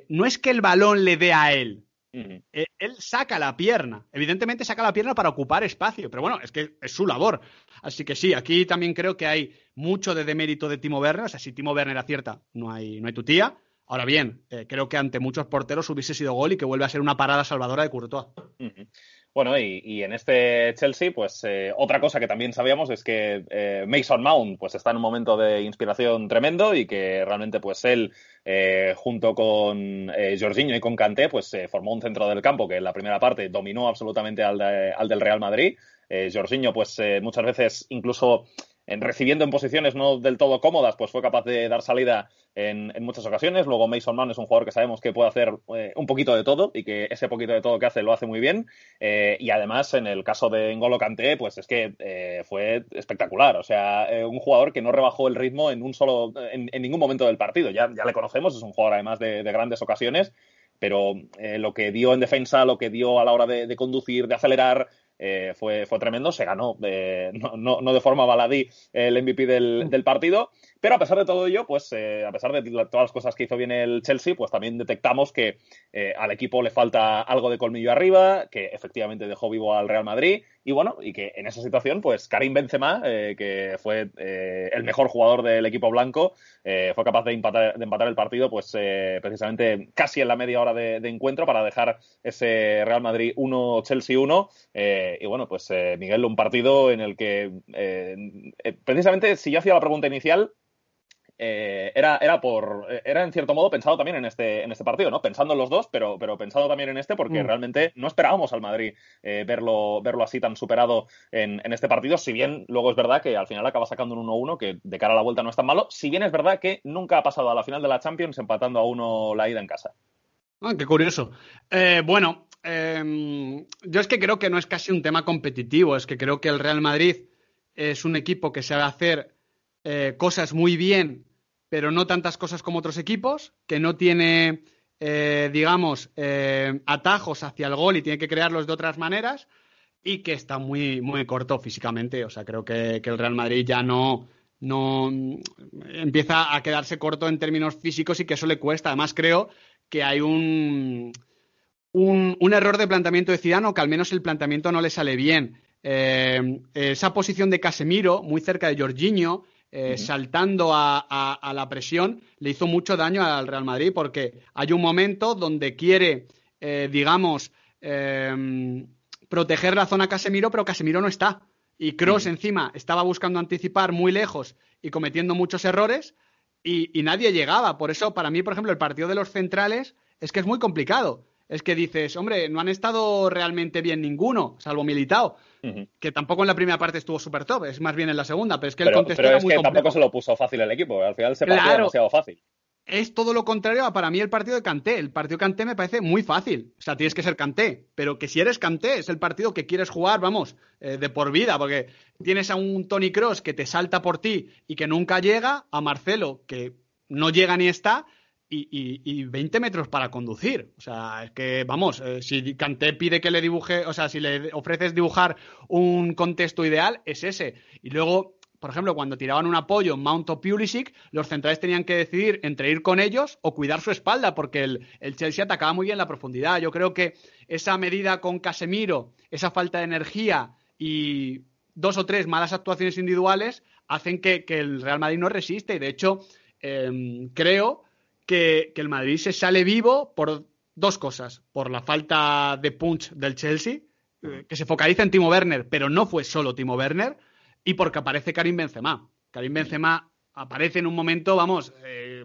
no es que el balón le dé a él, eh, él saca la pierna. Evidentemente saca la pierna para ocupar espacio, pero bueno, es que es su labor. Así que sí, aquí también creo que hay mucho de demérito de Timo Werner. O sea, si Timo Werner acierta, no hay, no hay tu tía. Ahora bien, eh, creo que ante muchos porteros hubiese sido gol y que vuelve a ser una parada salvadora de Courtois. Bueno, y, en este Chelsea, pues eh, otra cosa que también sabíamos es que eh, Mason Mount pues está en un momento de inspiración tremendo y que realmente pues él eh, junto con Jorginho y con Kanté pues formó un centro del campo que en la primera parte dominó absolutamente al, al del Real Madrid. Jorginho pues muchas veces incluso en recibiendo en posiciones no del todo cómodas, pues fue capaz de dar salida en, muchas ocasiones. Luego Mason Mount es un jugador que sabemos que puede hacer eh, un poquito de todo y que ese poquito de todo que hace lo hace muy bien. Eh, y además, en el caso de N'Golo Kanté, pues es que eh, fue espectacular. O sea, un jugador que no rebajó el ritmo en un solo, en, ningún momento del partido. Ya, ya le conocemos, es un jugador además de, grandes ocasiones pero lo que dio en defensa, lo que dio a la hora de conducir, de acelerar, eh, fue, fue tremendo, se ganó, eh, no, no, de forma baladí, el MVP del, del, partido, pero a pesar de todo ello, pues eh, a pesar de todas las cosas que hizo bien el Chelsea, pues también detectamos que al equipo le falta algo de colmillo arriba, que efectivamente dejó vivo al Real Madrid, y bueno, y que en esa situación, pues Karim Benzema, que fue el mejor jugador del equipo blanco, fue capaz de empatar, de empatar, el partido, pues precisamente casi en la media hora de, de, encuentro para dejar ese Real Madrid 1, Chelsea 1. Eh, y bueno, pues eh, Miguel, un partido en el que eh, precisamente si yo hacía la pregunta inicial, era, era por era en cierto modo pensado también en este, en este partido, ¿no? Pensando en los dos, pero, pero pensado también en este, porque mm. realmente no esperábamos al Madrid verlo, verlo así tan superado en, en, este partido, si bien luego es verdad que al final acaba sacando un 1-1, que de cara a la vuelta no es tan malo, si bien es verdad que nunca ha pasado a la final de la Champions empatando a uno la ida en casa. Ah, qué curioso. bueno, Em, yo es que creo que no es casi un tema competitivo, es que creo que el Real Madrid es un equipo que sabe hacer eh, cosas muy bien, pero no tantas cosas como otros equipos, que no tiene, eh, digamos, eh, atajos hacia el gol y tiene que crearlos de otras maneras, y que está muy, muy corto físicamente. O sea, creo que, que el Real Madrid ya no, no empieza a quedarse corto en términos físicos y que eso le cuesta. Además, creo que hay un un, error de planteamiento de Zidane o que al menos el planteamiento no le sale bien. Eh, esa posición de Casemiro, muy cerca de Jorginho, eh, saltando a, la presión, le hizo mucho daño al Real Madrid porque hay un momento donde quiere, eh, digamos, em, proteger la zona Casemiro, pero Casemiro no está. Y Cross encima estaba buscando anticipar muy lejos y cometiendo muchos errores y, y, nadie llegaba. Por eso, para mí, por ejemplo, el partido de los centrales es que es muy complicado es que dices, hombre, no han estado realmente bien ninguno, salvo Militao, que tampoco en la primera parte estuvo súper top, es más bien en la segunda, pero es que el contexto pero es que tampoco se lo puso fácil el equipo, al final se partió demasiado fácil. Es todo lo contrario a para mí el partido de Canté. El partido de Canté me parece muy fácil. O sea, tienes que ser Canté. Pero que si eres Canté, es el partido que quieres jugar, vamos, eh, de por vida. Porque tienes a un Tony Cross que te salta por ti y que nunca llega, a Marcelo que no llega ni está, y, y, 20 metros para conducir. O sea, es que, vamos, eh, si Canté pide que le dibuje, o sea, si le ofreces dibujar un contexto ideal, es ese. Y luego, por ejemplo, cuando tiraban un apoyo Mount o los centrales tenían que decidir entre ir con ellos o cuidar su espalda, porque el, el Chelsea atacaba muy bien la profundidad. Yo creo que esa medida con Casemiro, esa falta de energía y dos o tres malas actuaciones individuales hacen que, el Real Madrid no resiste. Y de hecho, em, creo que, el Madrid se sale vivo por dos cosas. Por la falta de punch del Chelsea, eh, que se focaliza en Timo Werner, pero no fue solo Timo Werner, y porque aparece Karim Benzema. Karim Benzema aparece en un momento, vamos, eh,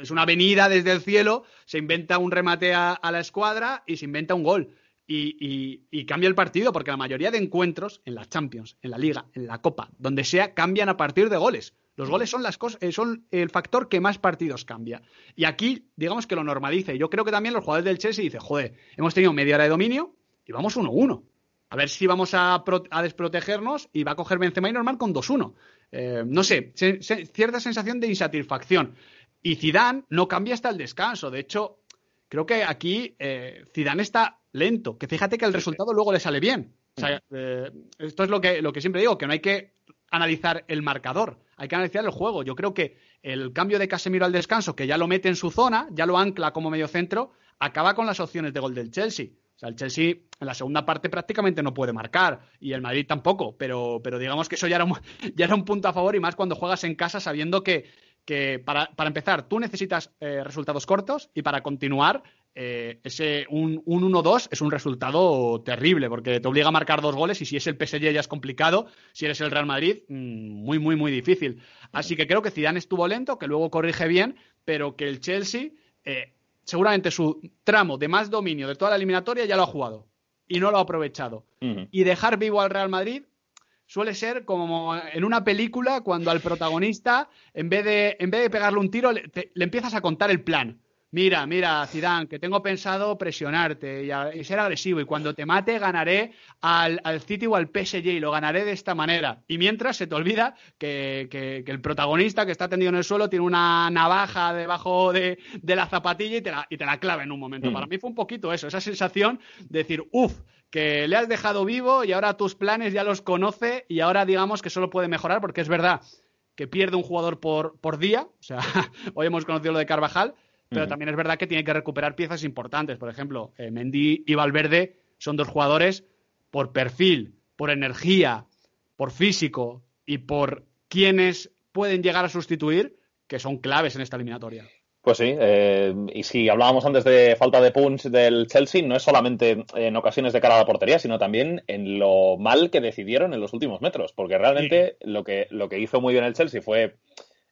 es una venida desde el cielo, se inventa un remate a, la escuadra y se inventa un gol. y, cambia el partido, porque la mayoría de encuentros en la Champions, en la Liga, en la Copa, donde sea, cambian a partir de goles. Los goles son las eh, son el factor que más partidos cambia. Y aquí, digamos que lo normaliza. Y yo creo que también los jugadores del Chelsea dicen, joder, hemos tenido media hora de dominio y vamos 1-1. A ver si vamos a, desprotegernos y va a coger Benzema y normal con 2-1. Eh, no sé, cierta sensación de insatisfacción. Y Zidane no cambia hasta el descanso. De hecho, creo que aquí eh, Zidane está lento. Que fíjate que el resultado luego le sale bien. Eh, esto es lo que, lo que siempre digo, que no hay que analizar el marcador, hay que analizar el juego. Yo creo que el cambio de Casemiro al descanso, que ya lo mete en su zona, ya lo ancla como medio centro, acaba con las opciones de gol del Chelsea. O sea, el Chelsea en la segunda parte prácticamente no puede marcar y el Madrid tampoco, pero, pero digamos que eso ya era, un, ya era un punto a favor y más cuando juegas en casa sabiendo que, que para, para empezar tú necesitas eh, resultados cortos y para continuar eh, ese un, 1-2 es un resultado terrible porque te obliga a marcar dos goles y si es el PSG ya es complicado, si eres el Real Madrid, mm, muy, muy, muy difícil. Así que creo que Zidane estuvo lento, que luego corrige bien, pero que el Chelsea, eh, seguramente su tramo de más dominio de toda la eliminatoria ya lo ha jugado y no lo ha aprovechado. Y dejar vivo al Real Madrid suele ser como en una película cuando al protagonista, en vez de, en vez de pegarle un tiro, le empiezas a contar el plan mira, mira, Zidane, que tengo pensado presionarte y, ser agresivo y cuando te mate ganaré al, City o al PSG y lo ganaré de esta manera. Y mientras se te olvida que, el protagonista que está tendido en el suelo tiene una navaja debajo de, la zapatilla y te la, y te la clava en un momento. Mm. Para mí fue un poquito eso, esa sensación de decir, uff, que le has dejado vivo y ahora tus planes ya los conoce y ahora digamos que solo puede mejorar porque es verdad que pierde un jugador por, por día, o sea, hoy hemos conocido lo de Carvajal, pero también es verdad que tiene que recuperar piezas importantes. Por ejemplo, eh, Mendy y Valverde son dos jugadores por perfil, por energía, por físico y por quienes pueden llegar a sustituir, que son claves en esta eliminatoria. Pues sí, eh, y si hablábamos antes de falta de punch del Chelsea, no es solamente en ocasiones de cara a la portería, sino también en lo mal que decidieron en los últimos metros, porque realmente lo, que, lo que hizo muy bien el Chelsea fue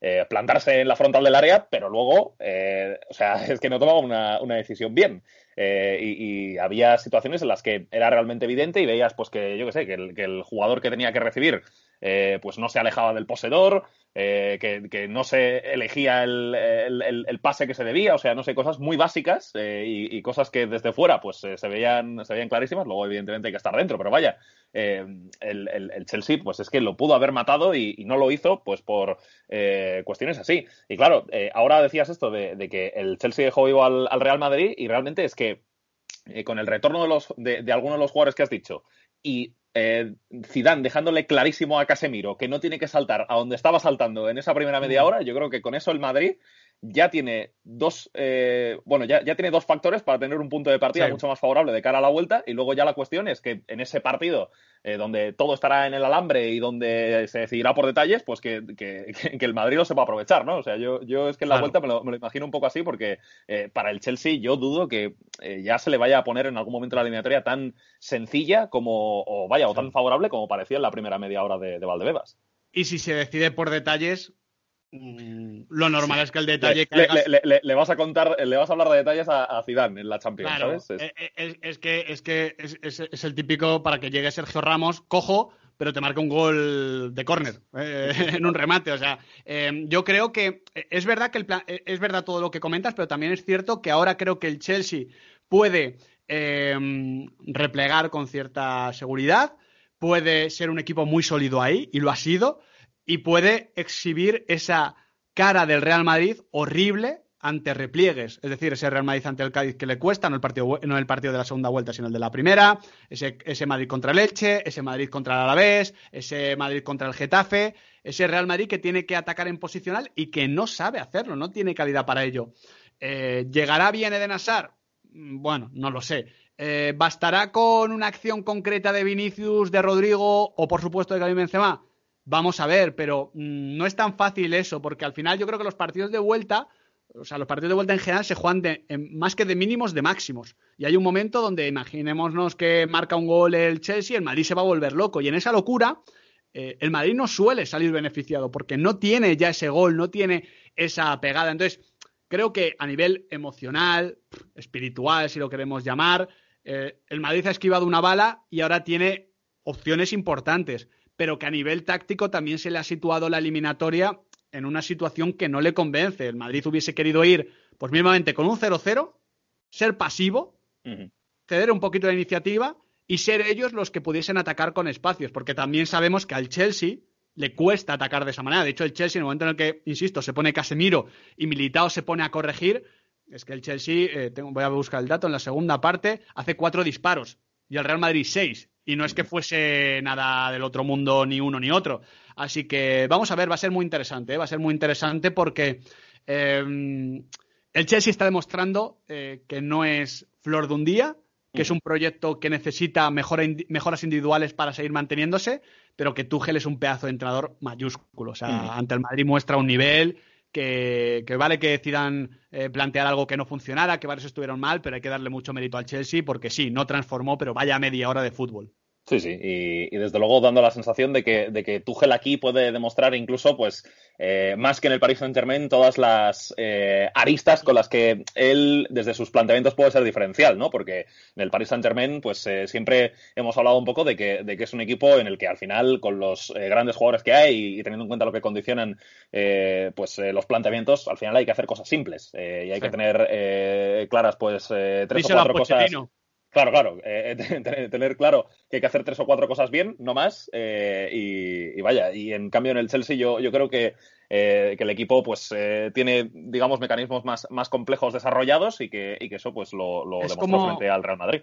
eh, plantarse en la frontal del área, pero luego, eh, o sea, es que no tomaba una, decisión bien. Eh, y, había situaciones en las que era realmente evidente y veías, pues, que yo qué sé, que el, que el jugador que tenía que recibir, pues no se alejaba del poseedor, eh, que, no se elegía el, pase que se debía, o sea, no sé, cosas muy básicas eh, y, cosas que desde fuera pues eh, se, veían, se veían clarísimas, luego evidentemente hay que estar dentro, pero vaya, el, Chelsea pues es que lo pudo haber matado y, no lo hizo pues por cuestiones así. Y claro, ahora decías esto de, que el Chelsea dejó vivo al, Real Madrid y realmente es que con el retorno de, los, de, de algunos de los jugadores que has dicho y eh, Zidane dejándole clarísimo a Casemiro que no tiene que saltar a donde estaba saltando en esa primera media hora, yo creo que con eso el Madrid ya tiene dos, eh, bueno, ya, ya, tiene dos factores para tener un punto de partida mucho más favorable de cara a la vuelta. Y luego ya la cuestión es que en ese partido, eh, donde todo estará en el alambre y donde se decidirá por detalles, pues que, que, que el Madrid lo sepa aprovechar, ¿no? O sea, yo, yo es que en la vuelta me lo, me lo, imagino un poco así, porque eh, para el Chelsea yo dudo que eh, ya se le vaya a poner en algún momento la eliminatoria tan sencilla como, o vaya, o tan favorable como parecía en la primera media hora de, de Valdebebas. Y si se decide por detalles, lo normal es que el detalle le, le, le, vas a contar, le vas a hablar de detalles a, a Zidane en la Champions, claro, ¿sabes? Es... Es, eh, es, que, es, que es, es, el típico para que llegue Sergio Ramos, cojo, pero te marca un gol de córner eh, en un remate. O sea, eh, yo creo que es verdad que el plan, es verdad todo lo que comentas, pero también es cierto que ahora creo que el Chelsea puede eh, replegar con cierta seguridad, puede ser un equipo muy sólido ahí, y lo ha sido y puede exhibir esa cara del Real Madrid horrible ante repliegues, es decir, ese Real Madrid ante el Cádiz que le cuesta, no el partido, no el partido de la segunda vuelta, sino el de la primera, ese, Madrid contra el Elche, ese Madrid contra el Alavés, ese Madrid contra el Getafe, ese Real Madrid que tiene que atacar en posicional y que no sabe hacerlo, no tiene calidad para ello. Eh, ¿Llegará bien Eden Hazard? Bueno, no lo sé. Eh, ¿Bastará con una acción concreta de Vinicius, de Rodrigo o por supuesto de Karim Benzema? Vamos a ver, pero mmm, no es tan fácil eso, porque al final yo creo que los partidos de vuelta, o sea, los partidos de vuelta en general se juegan de, en, más que de mínimos, de máximos. Y hay un momento donde imaginémonos que marca un gol el Chelsea, el Madrid se va a volver loco. Y en esa locura, eh, el Madrid no suele salir beneficiado, porque no tiene ya ese gol, no tiene esa pegada. Entonces, creo que a nivel emocional, espiritual, si lo queremos llamar, eh, el Madrid ha esquivado una bala y ahora tiene opciones importantes pero que a nivel táctico también se le ha situado la eliminatoria en una situación que no le convence. El Madrid hubiese querido ir, pues mismamente con un 0-0, ser pasivo, uh -huh. ceder un poquito la iniciativa y ser ellos los que pudiesen atacar con espacios, porque también sabemos que al Chelsea le cuesta atacar de esa manera. De hecho, el Chelsea, en el momento en el que, insisto, se pone Casemiro y Militao se pone a corregir, es que el Chelsea, eh, tengo, voy a buscar el dato, en la segunda parte hace cuatro disparos y el Real Madrid seis. Y no es que fuese nada del otro mundo ni uno ni otro. Así que vamos a ver, va a ser muy interesante, ¿eh? va a ser muy interesante porque eh, el Chelsea está demostrando eh, que no es flor de un día, que es un proyecto que necesita mejora, mejoras individuales para seguir manteniéndose, pero que Tuchel es un pedazo de entrenador mayúsculo. O sea, mm. ante el Madrid muestra un nivel que, que, vale que decidan eh, plantear algo que no funcionara, que varios estuvieron mal, pero hay que darle mucho mérito al Chelsea porque sí, no transformó, pero vaya media hora de fútbol. Sí, sí, y, y, desde luego dando la sensación de que, de que Tuchel aquí puede demostrar incluso, pues, eh, más que en el Paris Saint-Germain, todas las eh, aristas con las que él, desde sus planteamientos, puede ser diferencial, ¿no? Porque en el Paris Saint-Germain, pues, eh, siempre hemos hablado un poco de que, de que, es un equipo en el que al final, con los eh, grandes jugadores que hay y, y, teniendo en cuenta lo que condicionan, eh, pues, los planteamientos, al final hay que hacer cosas simples y hay sí. que tener claras, pues, tres Díselo o cuatro cosas. Claro, claro. Eh, tener claro que hay que hacer tres o cuatro cosas bien, no más. Eh, y, y, vaya, y en cambio en el Chelsea yo, yo creo que, eh, que el equipo pues tiene, digamos, mecanismos más, más complejos desarrollados y que, y que eso pues lo, lo demostró como, frente al Real Madrid.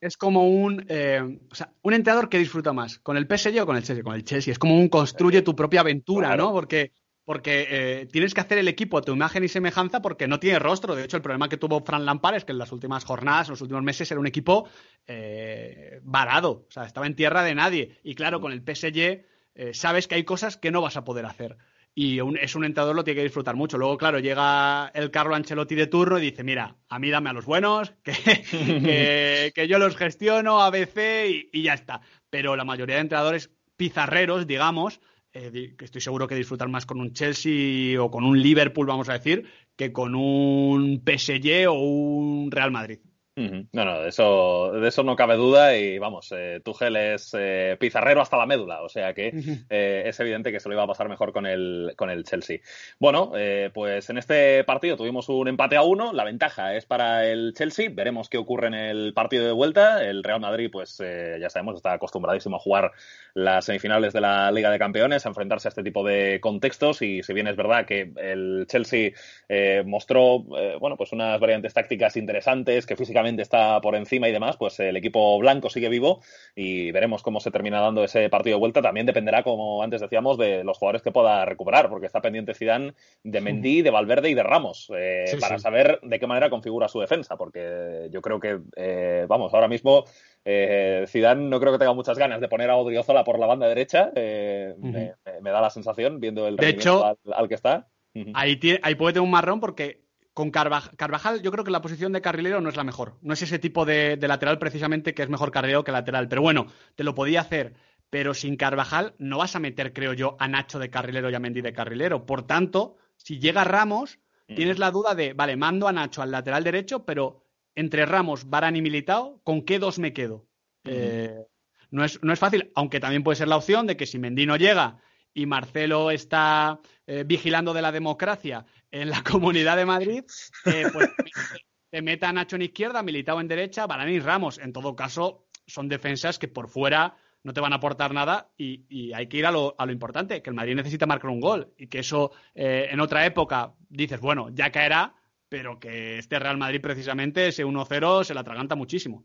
Es como un, o sea, un entrenador que disfruta más, con el PSG o con el Chelsea. Con el Chelsea es como un construye tu propia aventura, claro. ¿no? Porque porque eh, tienes que hacer el equipo a tu imagen y semejanza porque no tiene rostro. De hecho, el problema que tuvo Fran Lampard es que en las últimas jornadas, en los últimos meses, era un equipo eh, varado. O sea, estaba en tierra de nadie. Y claro, con el PSG eh, sabes que hay cosas que no vas a poder hacer. Y un, es un entrenador, lo tiene que disfrutar mucho. Luego, claro, llega el Carlo Ancelotti de turno y dice, mira, a mí dame a los buenos, que, yo los gestiono, ABC y ya está. Pero la mayoría de entrenadores pizarreros, digamos, eh, estoy seguro que disfrutar más con un Chelsea o con un Liverpool, vamos a decir, que con un PSG o un Real Madrid. No, no, de eso, de eso no cabe duda y vamos, eh, Tuchel es eh, pizarrero hasta la médula, o sea que eh, es evidente que se lo iba a pasar mejor con el, con el Chelsea. Bueno, eh, pues en este partido tuvimos un empate a uno, la ventaja es para el Chelsea, veremos qué ocurre en el partido de vuelta, el Real Madrid pues eh, ya sabemos está acostumbradísimo a jugar las semifinales de la Liga de Campeones, a enfrentarse a este tipo de contextos y si bien es verdad que el Chelsea eh, mostró, eh, bueno, pues unas variantes tácticas interesantes, que físicamente está por encima y demás, pues el equipo blanco sigue vivo y veremos cómo se termina dando ese partido de vuelta. También dependerá, como antes decíamos, de los jugadores que pueda recuperar, porque está pendiente Zidane de Mendy, de Valverde y de Ramos, eh, para saber de qué manera configura su defensa, porque yo creo que, vamos, ahora mismo eh, Zidane no creo que tenga muchas ganas de poner a Odriozola por la banda derecha. Eh, me, da la sensación, viendo el de hecho, al, que está. ahí, ahí puede tener un marrón porque con Carvajal, yo creo que la posición de carrilero no es la mejor. No es ese tipo de, lateral precisamente que es mejor carrilero que lateral. Pero bueno, te lo podía hacer. Pero sin Carvajal no vas a meter, creo yo, a Nacho de carrilero y a Mendy de carrilero. Por tanto, si llega Ramos, tienes la duda de, vale, mando a Nacho al lateral derecho, pero entre Ramos, Barán y Militao, ¿con qué dos me quedo? Eh, no, es, no, es, fácil, aunque también puede ser la opción de que si Mendy no llega y Marcelo está eh, vigilando de la democracia en la Comunidad de Madrid, eh, pues te meta Nacho en izquierda, Militao en derecha, Barán y Ramos. En todo caso, son defensas que por fuera no te van a aportar nada y, hay que ir a lo, a lo, importante, que el Madrid necesita marcar un gol y que eso en otra época dices, bueno, ya caerá, pero que este Real Madrid precisamente ese 1-0 se la atraganta muchísimo.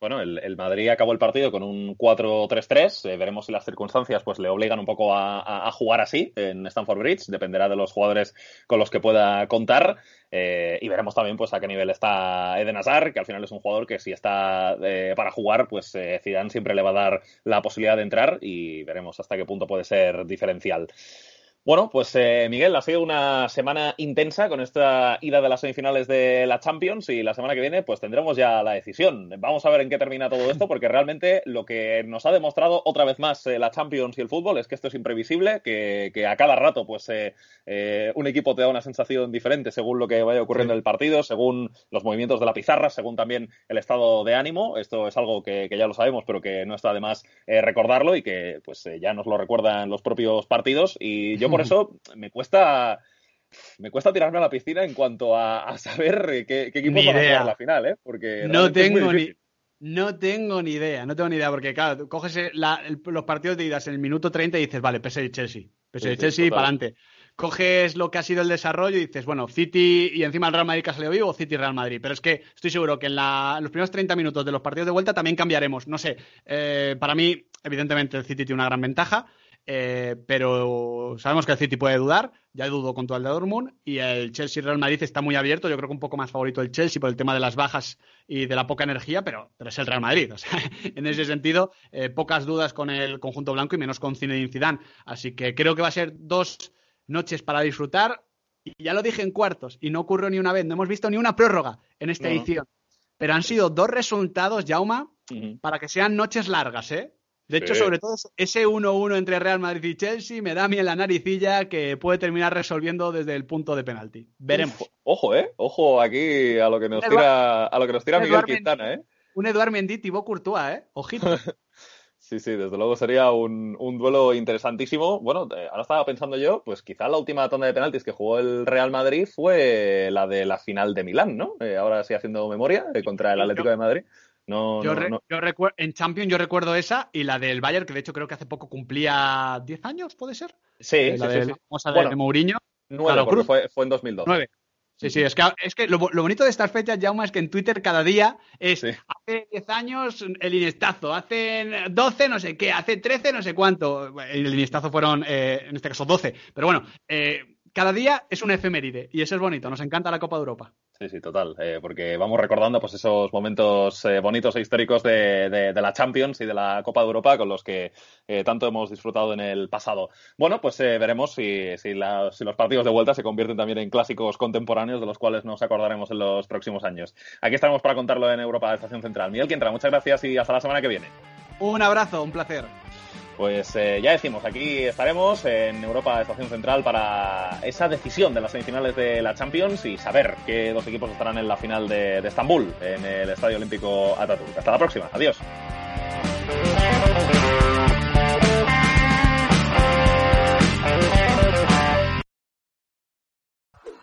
Bueno, el, Madrid acabó el partido con un 4-3-3. Eh, veremos si las circunstancias pues le obligan un poco a, jugar así en Stamford Bridge. Dependerá de los jugadores con los que pueda contar. Eh, y veremos también pues a qué nivel está Eden Hazard, que al final es un jugador que si está eh, para jugar, pues Zidane siempre le va a dar la posibilidad de entrar y veremos hasta qué punto puede ser diferencial. Bueno, pues eh, Miguel, ha sido una semana intensa con esta ida de las semifinales de la Champions y la semana que viene pues tendremos ya la decisión. Vamos a ver en qué termina todo esto porque realmente lo que nos ha demostrado otra vez más eh, la Champions y el fútbol es que esto es imprevisible, que, a cada rato pues eh, un equipo te da una sensación diferente según lo que vaya ocurriendo en el partido, según los movimientos de la pizarra, según también el estado de ánimo. Esto es algo que, ya lo sabemos pero que no está de más recordarlo y que pues ya nos lo recuerdan los propios partidos y yo por eso me cuesta me cuesta tirarme a la piscina en cuanto a, saber qué, qué equipo va a jugar la final, ¿eh? Porque no tengo ni no tengo ni idea, no tengo ni idea, porque claro, coges los partidos de idas en el minuto 30 y dices, vale, PSG Chelsea, PSG Chelsea y para adelante. Coges lo que ha sido el desarrollo y dices, bueno, City y encima el Real Madrid que ha salido vivo City Real Madrid. Pero es que estoy seguro que en, los primeros 30 minutos de los partidos de vuelta también cambiaremos. No sé, eh, para mí, evidentemente, el City tiene una gran ventaja. Eh, pero sabemos que el City puede dudar, ya dudó con todo el de Dortmund y el Chelsea Real Madrid está muy abierto, yo creo que un poco más favorito el Chelsea por el tema de las bajas y de la poca energía, pero, pero es el Real Madrid, o sea, en ese sentido, eh, pocas dudas con el conjunto blanco y menos con Zinedine Zidane, así que creo que va a ser dos noches para disfrutar. Y ya lo dije en cuartos y no ocurrió ni una vez, no hemos visto ni una prórroga en esta edición, pero han sido dos resultados, Jauma, para que sean noches largas, ¿eh? De hecho, sobre todo ese 1-1 entre Real Madrid y Chelsea me da a mí en la naricilla que puede terminar resolviendo desde el punto de penalti. Veremos. ojo, eh. Ojo aquí a lo que nos tira, a lo que nos tira Miguel Quintana, eh. Un Eduard Mendy, Thibaut Courtois, eh. Ojito. sí, sí, desde luego sería un, duelo interesantísimo. Bueno, eh, ahora estaba pensando yo, pues quizá la última tanda de penaltis que jugó el Real Madrid fue la de la final de Milán, ¿no? Eh, ahora sí haciendo memoria eh, contra el Atlético de Madrid. No, yo, no, recuerdo en Champions yo recuerdo esa y la del Bayern, que de hecho creo que hace poco cumplía 10 años, ¿puede ser? Sí, eh, la sí, de, Mourinho. Nueve, fue, fue, en 2002. Nueve. Sí, sí, es que, es que lo, bonito de estas fechas, Jauma, es que en Twitter cada día es hace 10 años el Inestazo, hace 12 no sé qué, hace 13 no sé cuánto. El Inestazo fueron, eh, en este caso, 12. Pero bueno, eh, cada día es un efeméride y eso es bonito, nos encanta la Copa de Europa. Sí, sí, total, eh, porque vamos recordando pues esos momentos eh, bonitos e históricos de, la Champions y de la Copa de Europa con los que eh, tanto hemos disfrutado en el pasado. Bueno, pues veremos si, si, los partidos de vuelta se convierten también en clásicos contemporáneos de los cuales nos acordaremos en los próximos años. Aquí estamos para contarlo en Europa de Estación Central. Miguel Quintra, muchas gracias y hasta la semana que viene. Un abrazo, un placer. Pues eh, ya decimos, aquí estaremos en Europa Estación Central para esa decisión de las semifinales de la Champions y saber qué dos equipos estarán en la final de, de Estambul, en el Estadio Olímpico Ataturk. Hasta la próxima, adiós.